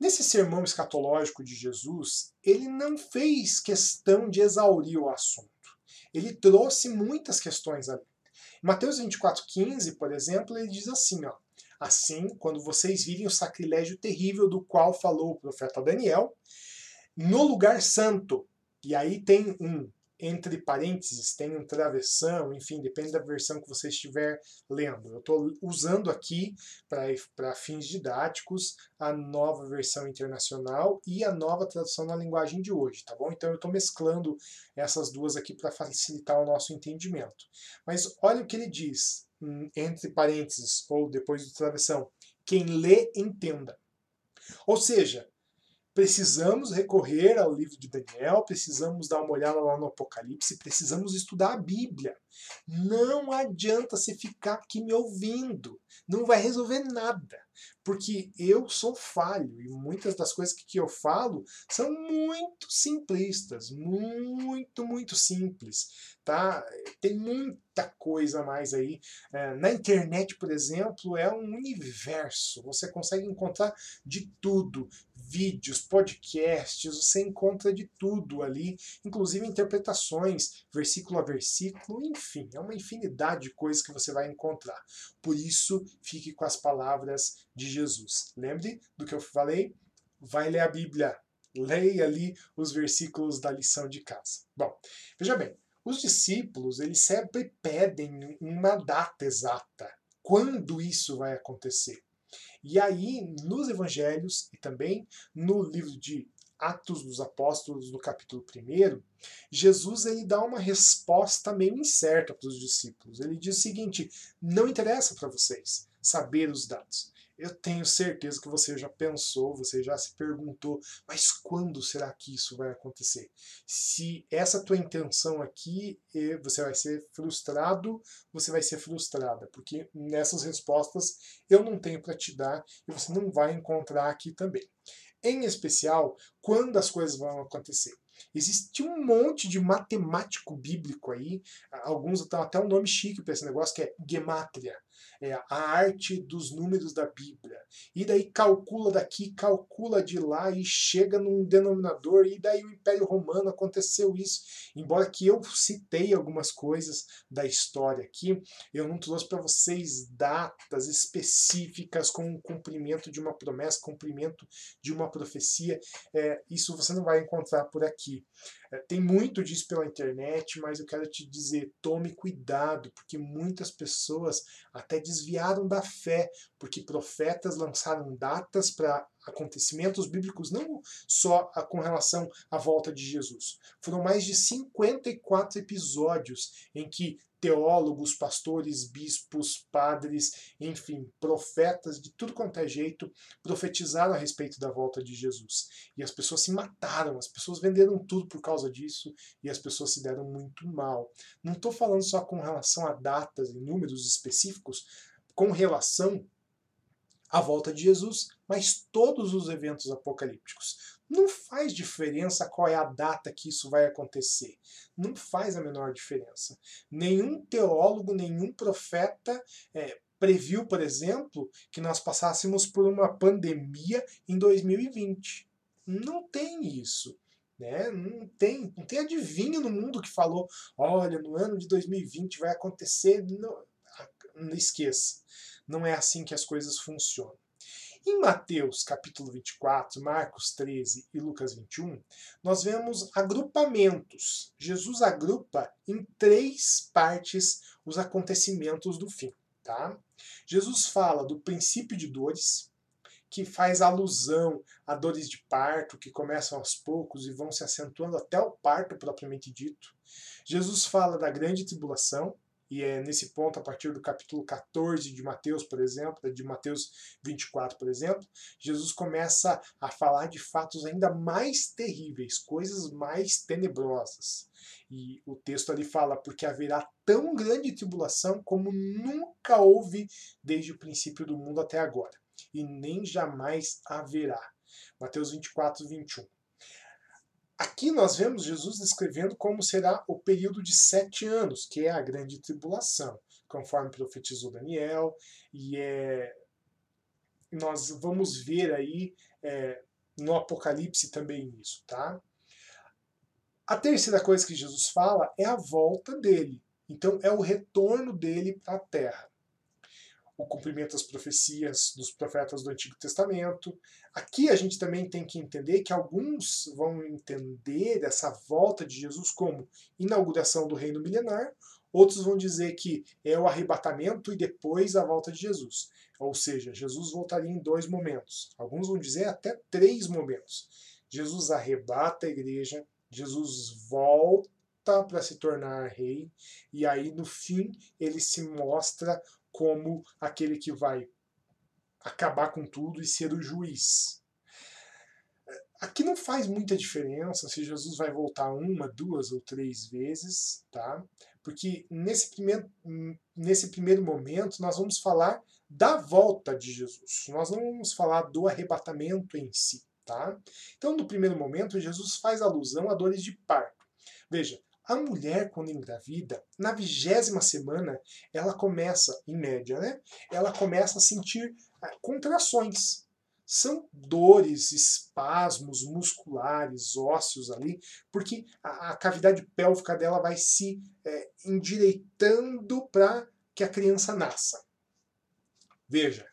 Nesse sermão escatológico de Jesus, ele não fez questão de exaurir o assunto. Ele trouxe muitas questões ali. Em Mateus 24,15, por exemplo, ele diz assim: ó, Assim, quando vocês virem o sacrilégio terrível do qual falou o profeta Daniel, no lugar santo, e aí tem um entre parênteses, tem um travessão, enfim, depende da versão que você estiver lendo. Eu estou usando aqui, para fins didáticos, a nova versão internacional e a nova tradução na linguagem de hoje, tá bom? Então eu estou mesclando essas duas aqui para facilitar o nosso entendimento. Mas olha o que ele diz, hum, entre parênteses, ou depois do travessão: quem lê, entenda. Ou seja, precisamos recorrer ao livro de Daniel, precisamos dar uma olhada lá no Apocalipse, precisamos estudar a Bíblia. Não adianta você ficar aqui me ouvindo, não vai resolver nada, porque eu sou falho e muitas das coisas que eu falo são muito simplistas, muito, muito simples, tá? Tem muita coisa mais aí. É, na internet, por exemplo, é um universo, você consegue encontrar de tudo, vídeos, podcasts, você encontra de tudo ali, inclusive interpretações, versículo a versículo, enfim, é uma infinidade de coisas que você vai encontrar. Por isso, fique com as palavras de Jesus. Lembre do que eu falei? Vai ler a Bíblia, leia ali os versículos da lição de casa. Bom, veja bem, os discípulos, eles sempre pedem uma data exata. Quando isso vai acontecer? E aí, nos evangelhos e também no livro de Atos dos Apóstolos, no capítulo 1, Jesus ele dá uma resposta meio incerta para os discípulos. Ele diz o seguinte: não interessa para vocês saber os dados. Eu tenho certeza que você já pensou, você já se perguntou, mas quando será que isso vai acontecer? Se essa tua intenção aqui, você vai ser frustrado, você vai ser frustrada, porque nessas respostas eu não tenho para te dar e você não vai encontrar aqui também. Em especial, quando as coisas vão acontecer. Existe um monte de matemático bíblico aí, alguns dão até um nome chique para esse negócio, que é gematria é, a arte dos números da Bíblia. E daí calcula daqui, calcula de lá e chega num denominador. E daí o Império Romano aconteceu isso. Embora que eu citei algumas coisas da história aqui, eu não trouxe para vocês datas específicas com o cumprimento de uma promessa, cumprimento de uma profecia. É, isso você não vai encontrar por aqui. É, tem muito disso pela internet, mas eu quero te dizer, tome cuidado, porque muitas pessoas até desviaram da fé, porque profetas lançaram datas para acontecimentos bíblicos, não só com relação à volta de Jesus. Foram mais de 54 episódios em que teólogos, pastores, bispos, padres, enfim, profetas de tudo quanto é jeito profetizaram a respeito da volta de Jesus. E as pessoas se mataram, as pessoas venderam tudo por causa disso e as pessoas se deram muito mal. Não estou falando só com relação a datas e números específicos, com relação à volta de Jesus, mas todos os eventos apocalípticos. Não faz diferença qual é a data que isso vai acontecer. Não faz a menor diferença. Nenhum teólogo, nenhum profeta é, previu, por exemplo, que nós passássemos por uma pandemia em 2020. Não tem isso. Né? Não, tem, não tem adivinho no mundo que falou: olha, no ano de 2020 vai acontecer. Não, não esqueça. Não é assim que as coisas funcionam. Em Mateus capítulo 24, Marcos 13 e Lucas 21, nós vemos agrupamentos. Jesus agrupa em três partes os acontecimentos do fim. Tá? Jesus fala do princípio de dores, que faz alusão a dores de parto que começam aos poucos e vão se acentuando até o parto propriamente dito. Jesus fala da grande tribulação, e é nesse ponto, a partir do capítulo 14 de Mateus, por exemplo, de Mateus 24, por exemplo, Jesus começa a falar de fatos ainda mais terríveis, coisas mais tenebrosas. E o texto ali fala: porque haverá tão grande tribulação como nunca houve desde o princípio do mundo até agora, e nem jamais haverá. Mateus 24, 21. Aqui nós vemos Jesus descrevendo como será o período de sete anos, que é a grande tribulação, conforme profetizou Daniel, e é, nós vamos ver aí é, no Apocalipse também isso, tá? A terceira coisa que Jesus fala é a volta dele. Então é o retorno dele para a terra o cumprimento das profecias dos profetas do Antigo Testamento. Aqui a gente também tem que entender que alguns vão entender essa volta de Jesus como inauguração do reino milenar, outros vão dizer que é o arrebatamento e depois a volta de Jesus. Ou seja, Jesus voltaria em dois momentos. Alguns vão dizer até três momentos. Jesus arrebata a igreja, Jesus volta para se tornar rei, e aí no fim ele se mostra como aquele que vai acabar com tudo e ser o juiz. Aqui não faz muita diferença se Jesus vai voltar uma, duas ou três vezes, tá? Porque nesse primeiro, nesse primeiro momento nós vamos falar da volta de Jesus. Nós não vamos falar do arrebatamento em si, tá? Então, no primeiro momento, Jesus faz alusão a dores de parto. Veja, a mulher, quando engravida, na vigésima semana, ela começa, em média, né? Ela começa a sentir ah, contrações. São dores, espasmos musculares, ósseos ali, porque a, a cavidade pélvica dela vai se é, endireitando para que a criança nasça. Veja,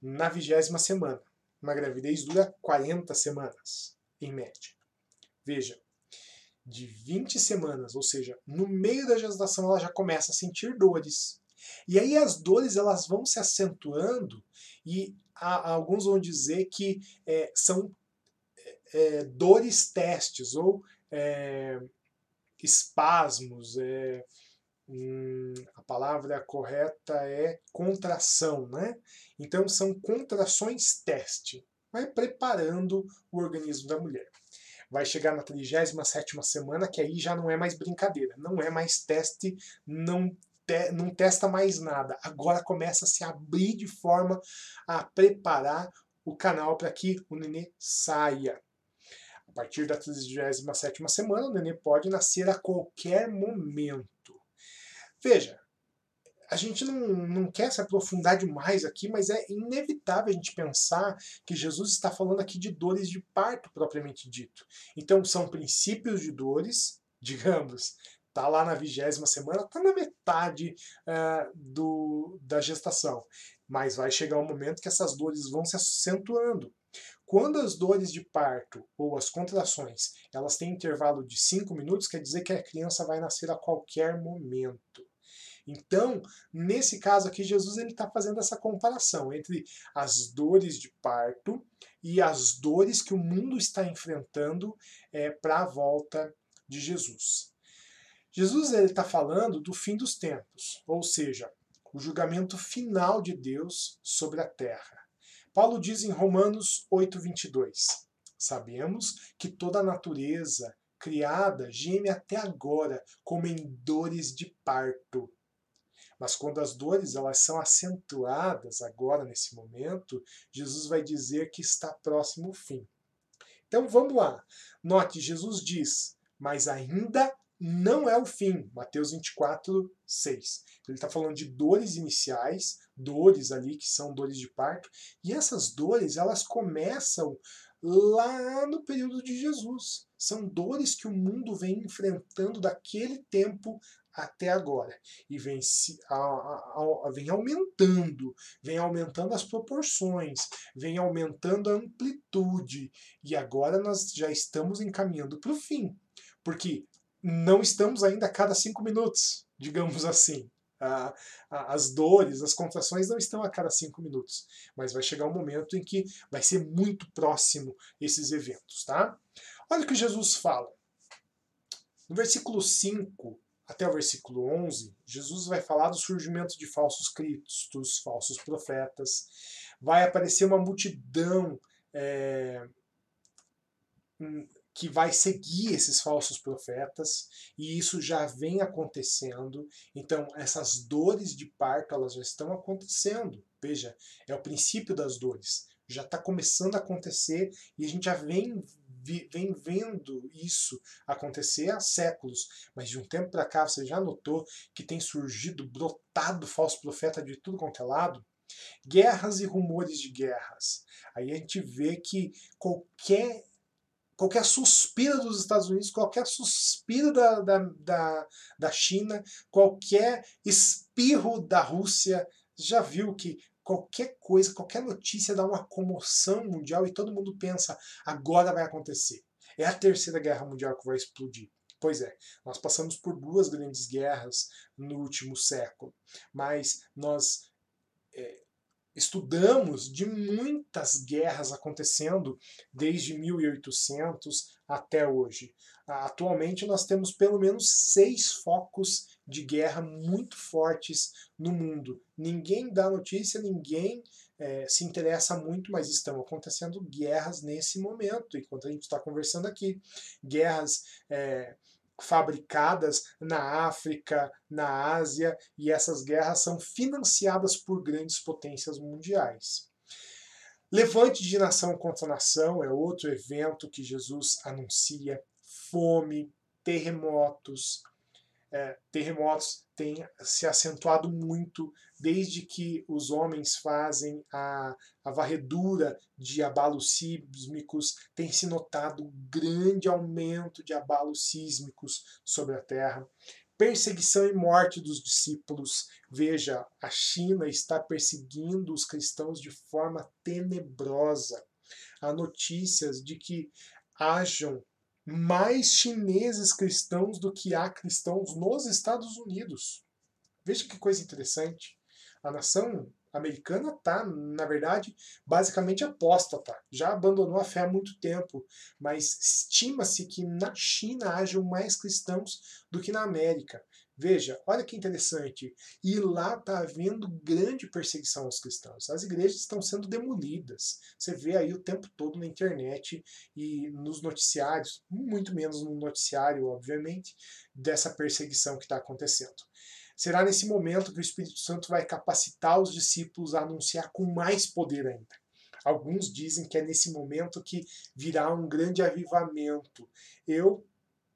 na vigésima semana, uma gravidez dura 40 semanas, em média. Veja, de 20 semanas, ou seja, no meio da gestação ela já começa a sentir dores. E aí as dores elas vão se acentuando e alguns vão dizer que é, são é, dores testes ou é, espasmos. É, hum, a palavra correta é contração, né? Então são contrações teste. Vai preparando o organismo da mulher vai chegar na 37 semana, que aí já não é mais brincadeira, não é mais teste, não, te, não testa mais nada. Agora começa a se abrir de forma a preparar o canal para que o nenê saia. A partir da 37 semana, o nenê pode nascer a qualquer momento. Veja, a gente não, não quer se aprofundar demais aqui, mas é inevitável a gente pensar que Jesus está falando aqui de dores de parto propriamente dito. Então são princípios de dores, digamos, tá lá na vigésima semana, tá na metade uh, do, da gestação. Mas vai chegar um momento que essas dores vão se acentuando. Quando as dores de parto ou as contrações elas têm intervalo de 5 minutos, quer dizer que a criança vai nascer a qualquer momento. Então, nesse caso aqui, Jesus está fazendo essa comparação entre as dores de parto e as dores que o mundo está enfrentando é, para a volta de Jesus. Jesus está falando do fim dos tempos, ou seja, o julgamento final de Deus sobre a terra. Paulo diz em Romanos 8:22: Sabemos que toda a natureza criada geme até agora como em dores de parto. Mas quando as dores elas são acentuadas agora nesse momento, Jesus vai dizer que está próximo o fim. Então vamos lá. Note, Jesus diz: "Mas ainda não é o fim". Mateus 24, 6. Ele está falando de dores iniciais, dores ali que são dores de parto, e essas dores elas começam lá no período de Jesus. São dores que o mundo vem enfrentando daquele tempo até agora. E vem, se, a, a, a, vem aumentando, vem aumentando as proporções, vem aumentando a amplitude. E agora nós já estamos encaminhando para o fim. Porque não estamos ainda a cada cinco minutos, digamos assim. as dores, as contrações não estão a cada cinco minutos, mas vai chegar um momento em que vai ser muito próximo esses eventos, tá? Olha o que Jesus fala. No versículo 5, até o versículo 11, Jesus vai falar do surgimento de falsos cristos, falsos profetas. Vai aparecer uma multidão é, hum, que vai seguir esses falsos profetas, e isso já vem acontecendo. Então, essas dores de parto, elas já estão acontecendo. Veja, é o princípio das dores. Já está começando a acontecer e a gente já vem vem vendo isso acontecer há séculos, mas de um tempo para cá você já notou que tem surgido, brotado falso profeta de tudo quanto é lado? Guerras e rumores de guerras. Aí a gente vê que qualquer qualquer suspiro dos Estados Unidos, qualquer suspiro da, da, da, da China, qualquer espirro da Rússia, já viu que qualquer coisa, qualquer notícia dá uma comoção mundial e todo mundo pensa, agora vai acontecer. É a terceira guerra mundial que vai explodir. Pois é, nós passamos por duas grandes guerras no último século, mas nós é, estudamos de muitas guerras acontecendo desde 1800 até hoje. Atualmente nós temos pelo menos seis focos de guerra muito fortes no mundo. Ninguém dá notícia, ninguém é, se interessa muito, mas estão acontecendo guerras nesse momento, enquanto a gente está conversando aqui. Guerras é, fabricadas na África, na Ásia, e essas guerras são financiadas por grandes potências mundiais. Levante de nação contra nação é outro evento que Jesus anuncia. Fome, terremotos, é, terremotos têm se acentuado muito desde que os homens fazem a, a varredura de abalos sísmicos, tem se notado grande aumento de abalos sísmicos sobre a Terra. Perseguição e morte dos discípulos. Veja, a China está perseguindo os cristãos de forma tenebrosa. Há notícias de que hajam mais chineses cristãos do que há cristãos nos Estados Unidos. Veja que coisa interessante. A nação americana está, na verdade, basicamente apóstata, já abandonou a fé há muito tempo, mas estima-se que na China hajam mais cristãos do que na América. Veja, olha que interessante. E lá está havendo grande perseguição aos cristãos. As igrejas estão sendo demolidas. Você vê aí o tempo todo na internet e nos noticiários, muito menos no noticiário, obviamente, dessa perseguição que está acontecendo. Será nesse momento que o Espírito Santo vai capacitar os discípulos a anunciar com mais poder ainda. Alguns dizem que é nesse momento que virá um grande avivamento. Eu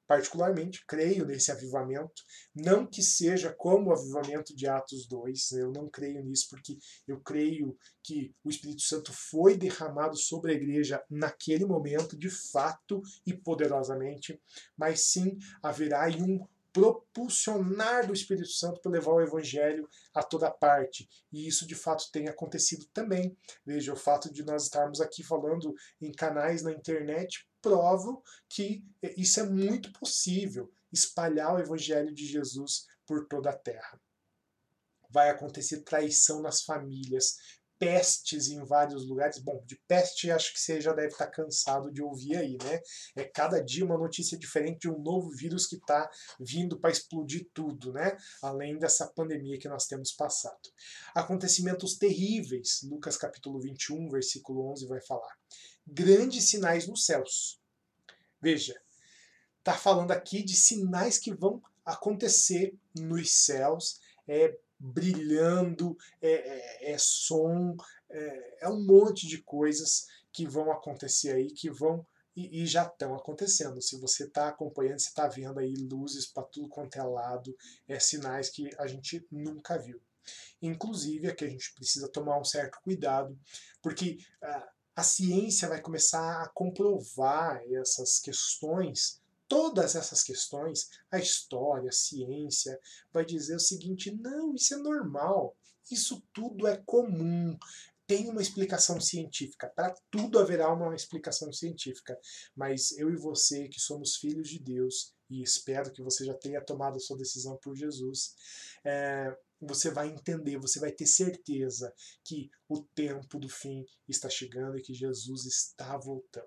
particularmente creio nesse avivamento, não que seja como o avivamento de Atos 2, eu não creio nisso porque eu creio que o Espírito Santo foi derramado sobre a igreja naquele momento, de fato e poderosamente, mas sim haverá um propulsionar do Espírito Santo para levar o Evangelho a toda parte. E isso de fato tem acontecido também. Veja, o fato de nós estarmos aqui falando em canais na internet provam que isso é muito possível espalhar o Evangelho de Jesus por toda a terra. Vai acontecer traição nas famílias, pestes em vários lugares. Bom, de peste acho que você já deve estar cansado de ouvir aí, né? É cada dia uma notícia diferente de um novo vírus que está vindo para explodir tudo, né? Além dessa pandemia que nós temos passado. Acontecimentos terríveis, Lucas capítulo 21, versículo 11 vai falar. Grandes sinais nos céus. Veja, está falando aqui de sinais que vão acontecer nos céus. É, brilhando, é, é, é som, é, é, um monte de coisas que vão acontecer aí, que vão e, e já estão acontecendo. Se você está acompanhando, você está vendo aí luzes para tudo quanto é lado, é sinais que a gente nunca viu. Inclusive, aqui a gente precisa tomar um certo cuidado, porque a, a ciência vai começar a comprovar essas questões todas essas questões, a história, a ciência, vai dizer o seguinte: não, isso é normal, isso tudo é comum. Tem uma explicação científica, para tudo haverá uma explicação científica. Mas eu e você, que somos filhos de Deus, e espero que você já tenha tomado a sua decisão por Jesus, é, você vai entender, você vai ter certeza que o tempo do fim está chegando e que Jesus está voltando.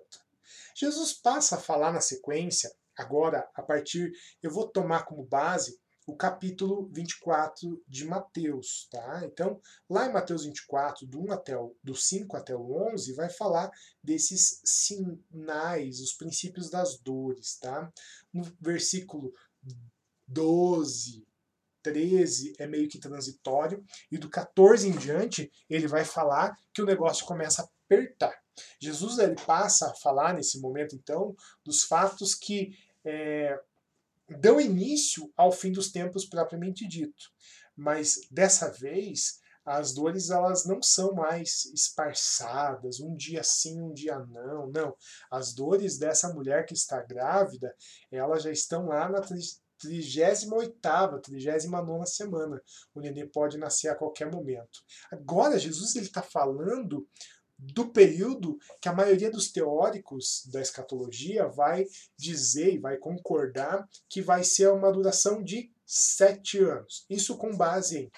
Jesus passa a falar na sequência Agora, a partir, eu vou tomar como base o capítulo 24 de Mateus, tá? Então, lá em Mateus 24, do 1 até o, do 5 até o 11, vai falar desses sinais, os princípios das dores, tá? No versículo 12, 13 é meio que transitório, e do 14 em diante, ele vai falar que o negócio começa a apertar. Jesus ele passa a falar nesse momento, então, dos fatos que é, dão início ao fim dos tempos propriamente dito. Mas dessa vez, as dores elas não são mais esparçadas, um dia sim, um dia não, não. As dores dessa mulher que está grávida, elas já estão lá na 38ª, 39 semana. O nenê pode nascer a qualquer momento. Agora, Jesus está falando do período que a maioria dos teóricos da escatologia vai dizer e vai concordar que vai ser uma duração de sete anos. Isso com base em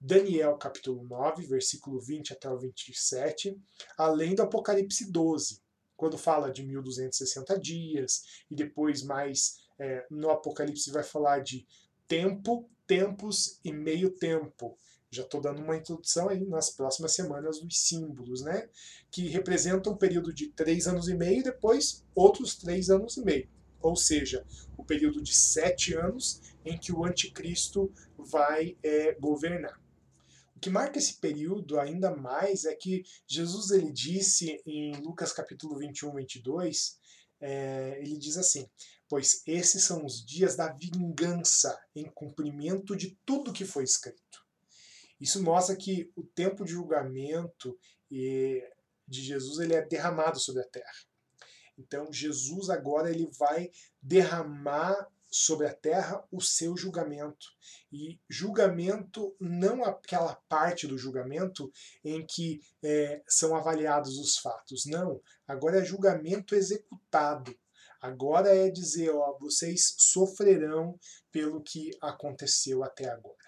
Daniel capítulo 9, versículo 20 até o 27, além do Apocalipse 12, quando fala de 1260 dias, e depois mais é, no Apocalipse vai falar de tempo, tempos e meio tempo. Já estou dando uma introdução aí nas próximas semanas dos símbolos, né? Que representam um período de três anos e meio e depois outros três anos e meio. Ou seja, o período de sete anos em que o anticristo vai é, governar. O que marca esse período ainda mais é que Jesus ele disse em Lucas capítulo 21, 22, é, ele diz assim: Pois esses são os dias da vingança em cumprimento de tudo que foi escrito. Isso mostra que o tempo de julgamento de Jesus ele é derramado sobre a terra. Então Jesus agora ele vai derramar sobre a terra o seu julgamento. E julgamento não aquela parte do julgamento em que é, são avaliados os fatos. Não. Agora é julgamento executado. Agora é dizer, ó, vocês sofrerão pelo que aconteceu até agora.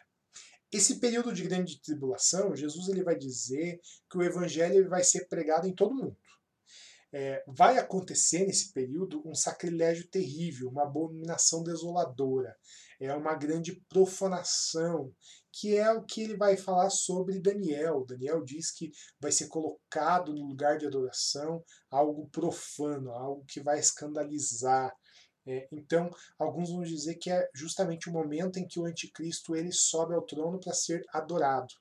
Esse período de grande tribulação, Jesus ele vai dizer que o evangelho vai ser pregado em todo mundo. É, vai acontecer nesse período um sacrilégio terrível, uma abominação desoladora, é uma grande profanação, que é o que ele vai falar sobre Daniel. Daniel diz que vai ser colocado no lugar de adoração algo profano, algo que vai escandalizar. É, então, alguns vão dizer que é justamente o momento em que o anticristo ele sobe ao trono para ser adorado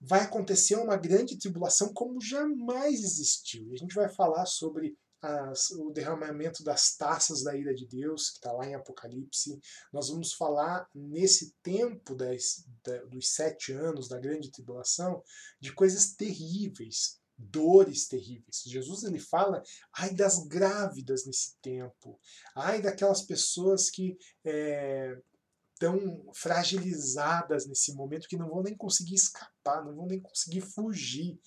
vai acontecer uma grande tribulação como jamais existiu. E a gente vai falar sobre as, o derramamento das taças da ira de Deus, que está lá em Apocalipse. Nós vamos falar nesse tempo das, da, dos sete anos da grande tribulação de coisas terríveis, dores terríveis. Jesus ele fala, ai das grávidas nesse tempo, ai daquelas pessoas que é, tão fragilizadas nesse momento que não vão nem conseguir escapar, não vão nem conseguir fugir.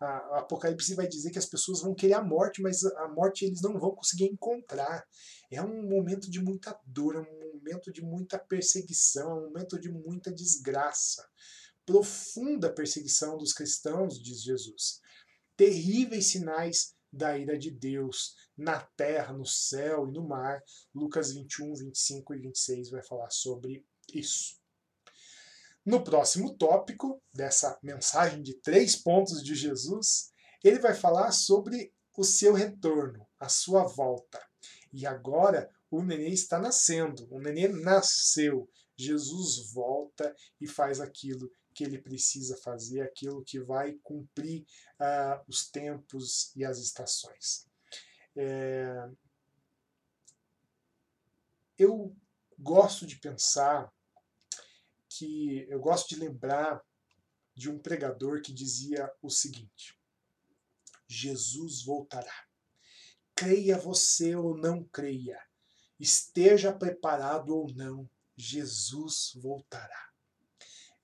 A, Apocalipse vai dizer que as pessoas vão querer a morte, mas a morte eles não vão conseguir encontrar. É um momento de muita dor, é um momento de muita perseguição, é um momento de muita desgraça. Profunda perseguição dos cristãos, diz Jesus. Terríveis sinais da ira de Deus na terra, no céu e no mar. Lucas 21, 25 e 26 vai falar sobre isso. No próximo tópico dessa mensagem de três pontos de Jesus, ele vai falar sobre o seu retorno, a sua volta. E agora o nenê está nascendo, o nenê nasceu. Jesus volta e faz aquilo que ele precisa fazer, aquilo que vai cumprir uh, os tempos e as estações. É... Eu gosto de pensar que eu gosto de lembrar de um pregador que dizia o seguinte: Jesus voltará. Creia você ou não creia, esteja preparado ou não, Jesus voltará.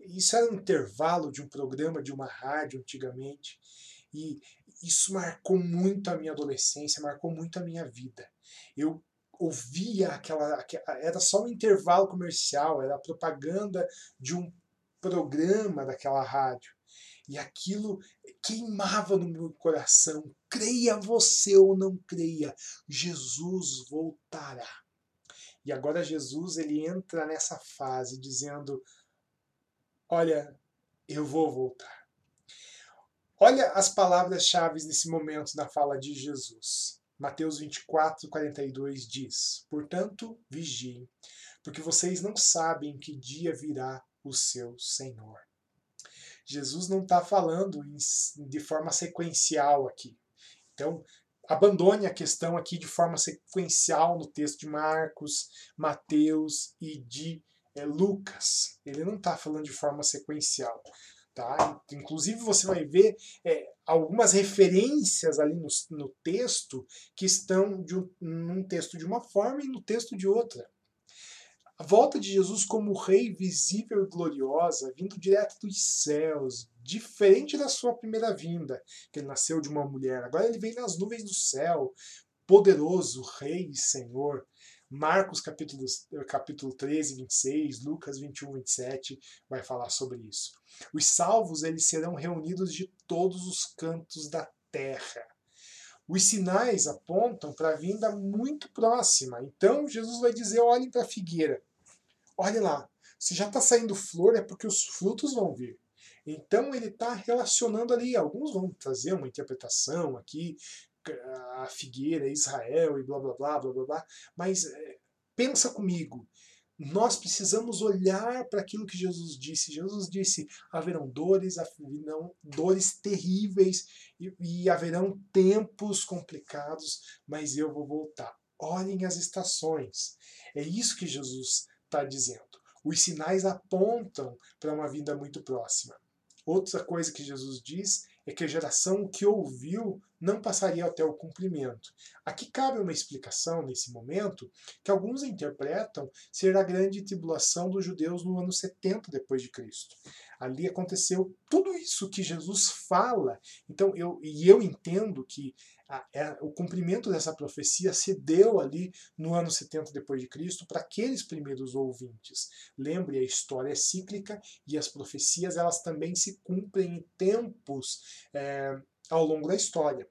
Isso era um intervalo de um programa de uma rádio antigamente. E isso marcou muito a minha adolescência, marcou muito a minha vida. Eu ouvia aquela. Era só um intervalo comercial, era a propaganda de um programa daquela rádio. E aquilo queimava no meu coração. Creia você ou não creia, Jesus voltará. E agora Jesus ele entra nessa fase dizendo: Olha, eu vou voltar. Olha as palavras-chave nesse momento na fala de Jesus. Mateus 24, 42 diz: Portanto, vigiem, porque vocês não sabem que dia virá o seu Senhor. Jesus não está falando de forma sequencial aqui. Então, abandone a questão aqui de forma sequencial no texto de Marcos, Mateus e de é Lucas. Ele não está falando de forma sequencial. Tá? Inclusive você vai ver é, algumas referências ali no, no, texto que estão de um, num texto de uma forma e no texto de outra. A volta de Jesus como rei visível e gloriosa, vindo direto dos céus, diferente da sua primeira vinda, que ele nasceu de uma mulher. Agora ele vem nas nuvens do céu, poderoso, rei e senhor. Marcos capítulo, capítulo 13, 26, Lucas 21, 27 vai falar sobre isso. Os salvos eles serão reunidos de todos os cantos da terra. Os sinais apontam para a vinda muito próxima. Então Jesus vai dizer: olhem para a figueira. Olhe lá. Se já está saindo flor, é porque os frutos vão vir. Então ele está relacionando ali. Alguns vão trazer uma interpretação aqui, a figueira, Israel e blá blá blá blá blá blá. Mas é, pensa comigo. Nós precisamos olhar para aquilo que Jesus disse. Jesus disse: haverão dores, haverão dores terríveis e, e haverão tempos complicados, mas eu vou voltar. Olhem as estações. É isso que Jesus está dizendo. Os sinais apontam para uma vinda muito próxima. Outra coisa que Jesus diz é que a geração que ouviu não passaria até o cumprimento. Aqui cabe uma explicação nesse momento que alguns interpretam ser a grande tribulação dos judeus no ano 70 depois de Cristo. Ali aconteceu tudo isso que Jesus fala. Então eu e eu entendo que é, o cumprimento dessa profecia se deu ali no ano 70 depois de Cristo para aqueles primeiros ouvintes. Lembre, a história é cíclica e as profecias elas também se cumprem em tempos é, ao longo da história.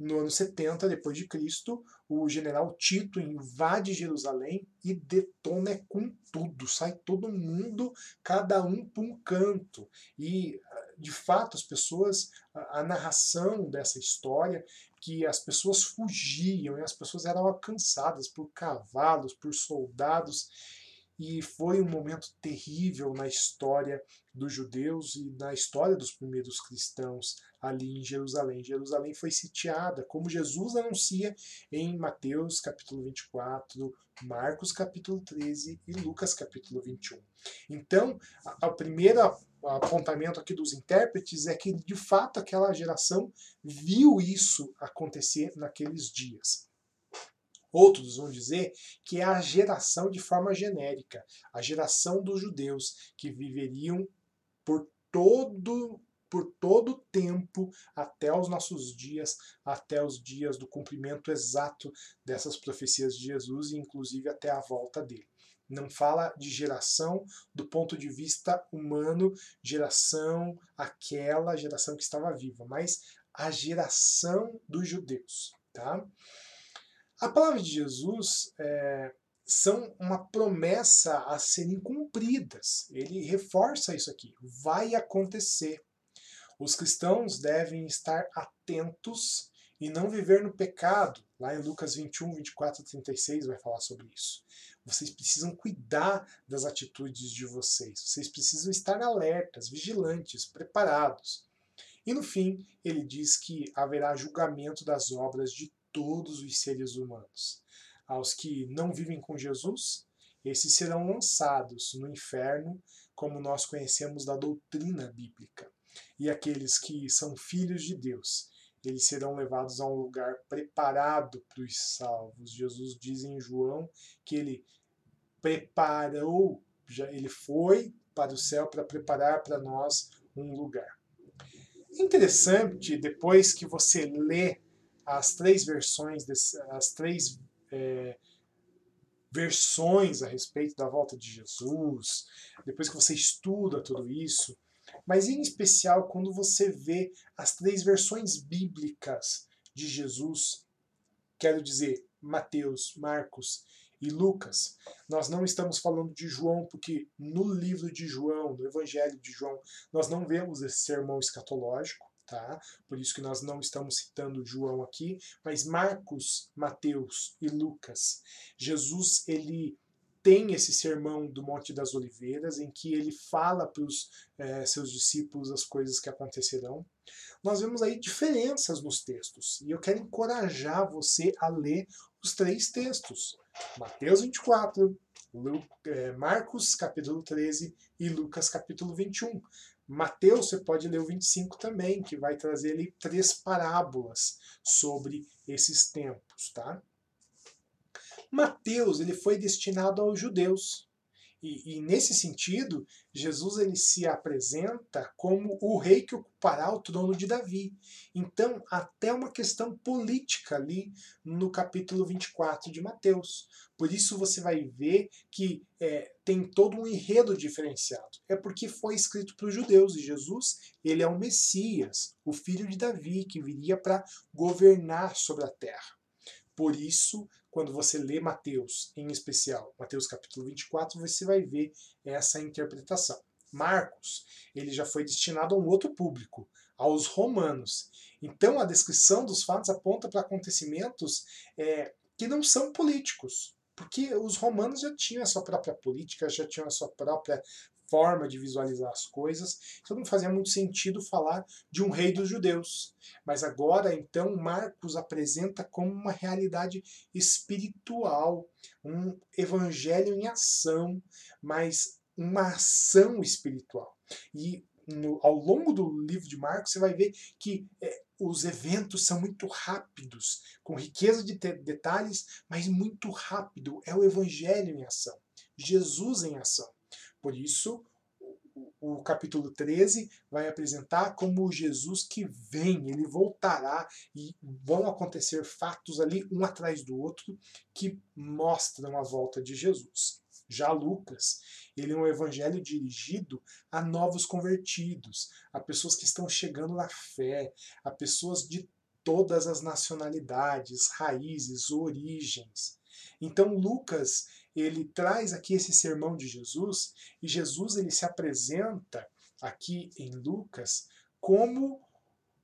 No ano 70 depois de Cristo, o general Tito invade Jerusalém e detona com tudo, sai todo mundo, cada um para um canto. E de fato as pessoas, a, a narração dessa história que as pessoas fugiam e as pessoas eram alcançadas por cavalos, por soldados e foi um momento terrível na história dos judeus e na história dos primeiros cristãos ali em Jerusalém. Jerusalém foi sitiada, como Jesus anuncia em Mateus capítulo 24, Marcos capítulo 13 e Lucas capítulo 21. Então, o primeiro apontamento aqui dos intérpretes é que de fato aquela geração viu isso acontecer naqueles dias. Outros vão dizer que é a geração de forma genérica, a geração dos judeus que viveriam por todo por todo o tempo até os nossos dias, até os dias do cumprimento exato dessas profecias de Jesus e inclusive até a volta dele. Não fala de geração do ponto de vista humano, geração aquela geração que estava viva, mas a geração dos judeus, tá? A palavra de Jesus é, são uma promessa a serem cumpridas. Ele reforça isso aqui. Vai acontecer. Os cristãos devem estar atentos e não viver no pecado. Lá em Lucas 21, 24 e 36 vai falar sobre isso. Vocês precisam cuidar das atitudes de vocês. Vocês precisam estar alertas, vigilantes, preparados. E no fim, ele diz que haverá julgamento das obras de todos os seres humanos. Aos que não vivem com Jesus, esses serão lançados no inferno, como nós conhecemos da doutrina bíblica. E aqueles que são filhos de Deus, eles serão levados a um lugar preparado para os salvos. Jesus diz em João que ele preparou, já ele foi para o céu para preparar para nós um lugar. Interessante, depois que você lê as três versões, desse, as três é, versões a respeito da volta de Jesus, depois que você estuda tudo isso, mas em especial quando você vê as três versões bíblicas de Jesus, quero dizer, Mateus, Marcos e Lucas. Nós não estamos falando de João, porque no livro de João, no Evangelho de João, nós não vemos esse sermão escatológico tá? Por isso que nós não estamos citando João aqui, mas Marcos, Mateus e Lucas. Jesus, ele tem esse sermão do Monte das Oliveiras, em que ele fala para os é, seus discípulos as coisas que acontecerão. Nós vemos aí diferenças nos textos, e eu quero encorajar você a ler os três textos: Mateus 24, Lu, é, Marcos capítulo 13 e Lucas capítulo 21. Mateus, você pode ler o 25 também, que vai trazer ali três parábolas sobre esses tempos, tá? Mateus, ele foi destinado aos judeus. E, e, nesse sentido, Jesus ele se apresenta como o rei que ocupará o trono de Davi. Então, até uma questão política ali no capítulo 24 de Mateus. Por isso você vai ver que é, tem todo um enredo diferenciado. É porque foi escrito para os judeus e Jesus ele é o Messias, o filho de Davi, que viria para governar sobre a terra. Por isso, quando você lê Mateus, em especial Mateus capítulo 24, você vai ver essa interpretação. Marcos, ele já foi destinado a um outro público, aos romanos. Então a descrição dos fatos aponta para acontecimentos é, que não são políticos, porque os romanos já tinham a sua própria política, já tinham a sua própria forma de visualizar as coisas, então não fazia muito sentido falar de um rei dos judeus. Mas agora, então, Marcos apresenta como uma realidade espiritual, um evangelho em ação, mas uma ação espiritual. E no, ao longo do livro de Marcos, você vai ver que é, os eventos são muito rápidos, com riqueza de detalhes, mas muito rápido. É o evangelho em ação, Jesus em ação. Por isso, o capítulo 13 vai apresentar como Jesus que vem, ele voltará e vão acontecer fatos ali um atrás do outro que mostram a volta de Jesus. Já Lucas, ele é um evangelho dirigido a novos convertidos, a pessoas que estão chegando na fé, a pessoas de todas as nacionalidades, raízes, origens. Então Lucas ele traz aqui esse sermão de Jesus e Jesus ele se apresenta aqui em Lucas como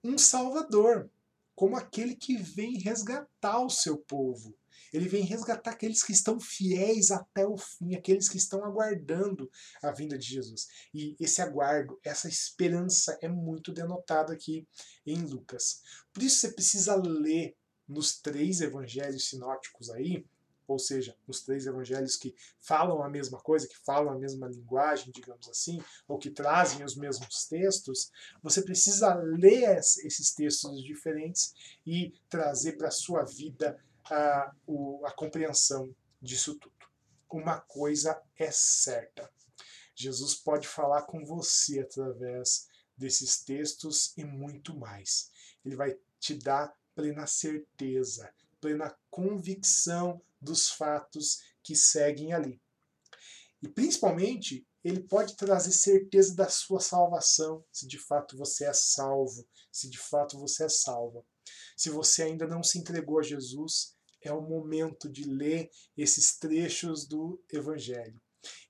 um salvador, como aquele que vem resgatar o seu povo. Ele vem resgatar aqueles que estão fiéis até o fim, aqueles que estão aguardando a vinda de Jesus. E esse aguardo, essa esperança é muito denotada aqui em Lucas. Por isso você precisa ler nos três evangelhos sinóticos aí, ou seja, os três evangelhos que falam a mesma coisa, que falam a mesma linguagem, digamos assim, ou que trazem os mesmos textos, você precisa ler esses textos diferentes e trazer para a sua vida a, a compreensão disso tudo. Uma coisa é certa: Jesus pode falar com você através desses textos e muito mais. Ele vai te dar plena certeza, plena convicção dos fatos que seguem ali. E principalmente, ele pode trazer certeza da sua salvação, se de fato você é salvo, se de fato você é salva. Se você ainda não se entregou a Jesus, é o momento de ler esses trechos do Evangelho.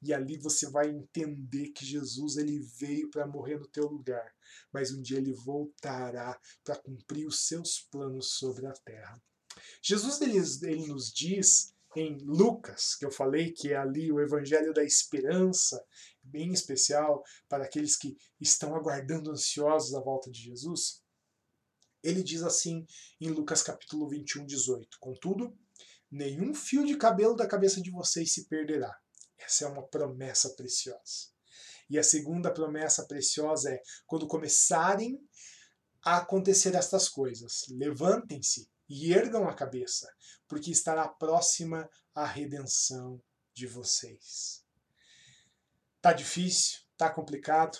E ali você vai entender que Jesus ele veio para morrer no teu lugar, mas um dia ele voltará para cumprir os seus planos sobre a terra. Jesus ele, ele nos diz em Lucas, que eu falei que é ali o evangelho da esperança, bem especial para aqueles que estão aguardando ansiosos a volta de Jesus. Ele diz assim em Lucas capítulo 21, 18: Contudo, nenhum fio de cabelo da cabeça de vocês se perderá. Essa é uma promessa preciosa. E a segunda promessa preciosa é: quando começarem a acontecer estas coisas, levantem-se e ergam a cabeça, porque estará próxima a redenção de vocês. Tá difícil, tá complicado,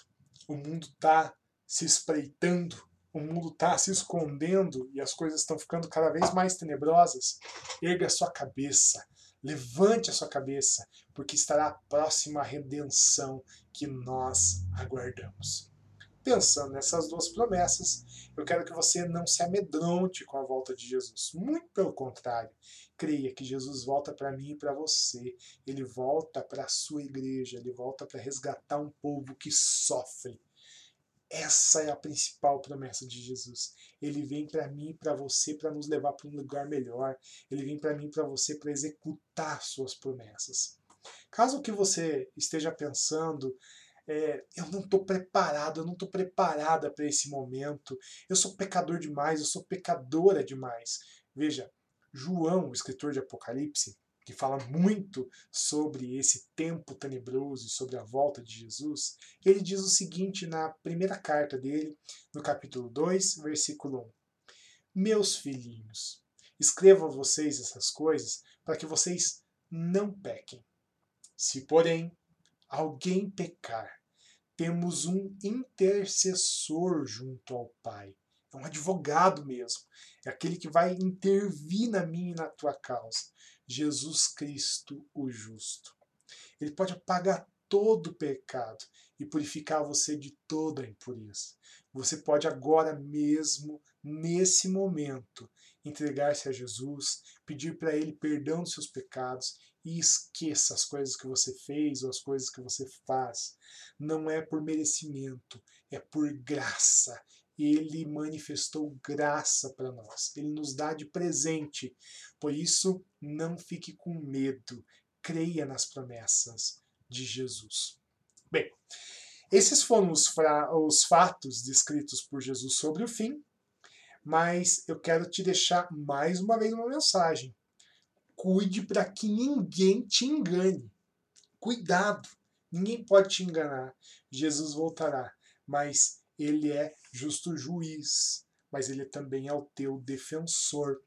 o mundo tá se espreitando, o mundo tá se escondendo e as coisas estão ficando cada vez mais tenebrosas. Erga a sua cabeça, levante a sua cabeça, porque estará próxima a redenção que nós aguardamos pensando nessas duas promessas, eu quero que você não se amedronte com a volta de Jesus. Muito pelo contrário, creia que Jesus volta para mim e para você. Ele volta para a sua igreja, ele volta para resgatar um povo que sofre. Essa é a principal promessa de Jesus. Ele vem para mim e para você para nos levar para um lugar melhor. Ele vem para mim e para você para executar suas promessas. Caso que você esteja pensando é, eu não estou preparado, eu não estou preparada para esse momento, eu sou pecador demais, eu sou pecadora demais. Veja, João, o escritor de Apocalipse, que fala muito sobre esse tempo tenebroso e sobre a volta de Jesus, ele diz o seguinte na primeira carta dele, no capítulo 2, versículo 1. Meus filhinhos, escrevo a vocês essas coisas para que vocês não pequem. Se, porém, alguém pecar, temos um intercessor junto ao Pai. É um advogado mesmo. É aquele que vai intervir na minha e na tua causa. Jesus Cristo, o justo. Ele pode apagar todo o pecado e purificar você de toda a impureza. Você pode agora mesmo, nesse momento, entregar-se a Jesus, pedir para Ele perdão dos seus pecados e esqueça as coisas que você fez ou as coisas que você faz. Não é por merecimento, é por graça. Ele manifestou graça para nós. Ele nos dá de presente. Por isso, não fique com medo. Creia nas promessas de Jesus. Bem, esses foram os, os fatos descritos por Jesus sobre o fim, mas eu quero te deixar mais uma vez uma mensagem. Cuide para que ninguém te engane. Cuidado, ninguém pode te enganar. Jesus voltará, mas ele é justo juiz, mas ele também é o teu defensor.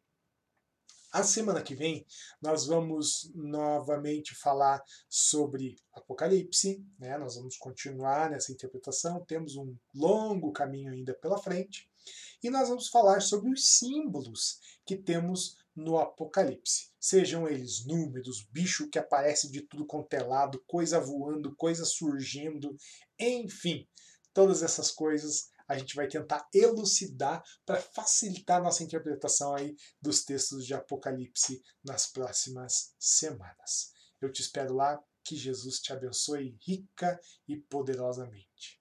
A semana que vem nós vamos novamente falar sobre Apocalipse, né? nós vamos continuar nessa interpretação, temos um longo caminho ainda pela frente, e nós vamos falar sobre os símbolos que temos no Apocalipse. Sejam eles números, bicho que aparece de tudo quanto é lado, coisa voando, coisa surgindo, enfim, todas essas coisas a gente vai tentar elucidar para facilitar nossa interpretação aí dos textos de Apocalipse nas próximas semanas. Eu te espero lá, que Jesus te abençoe rica e poderosamente.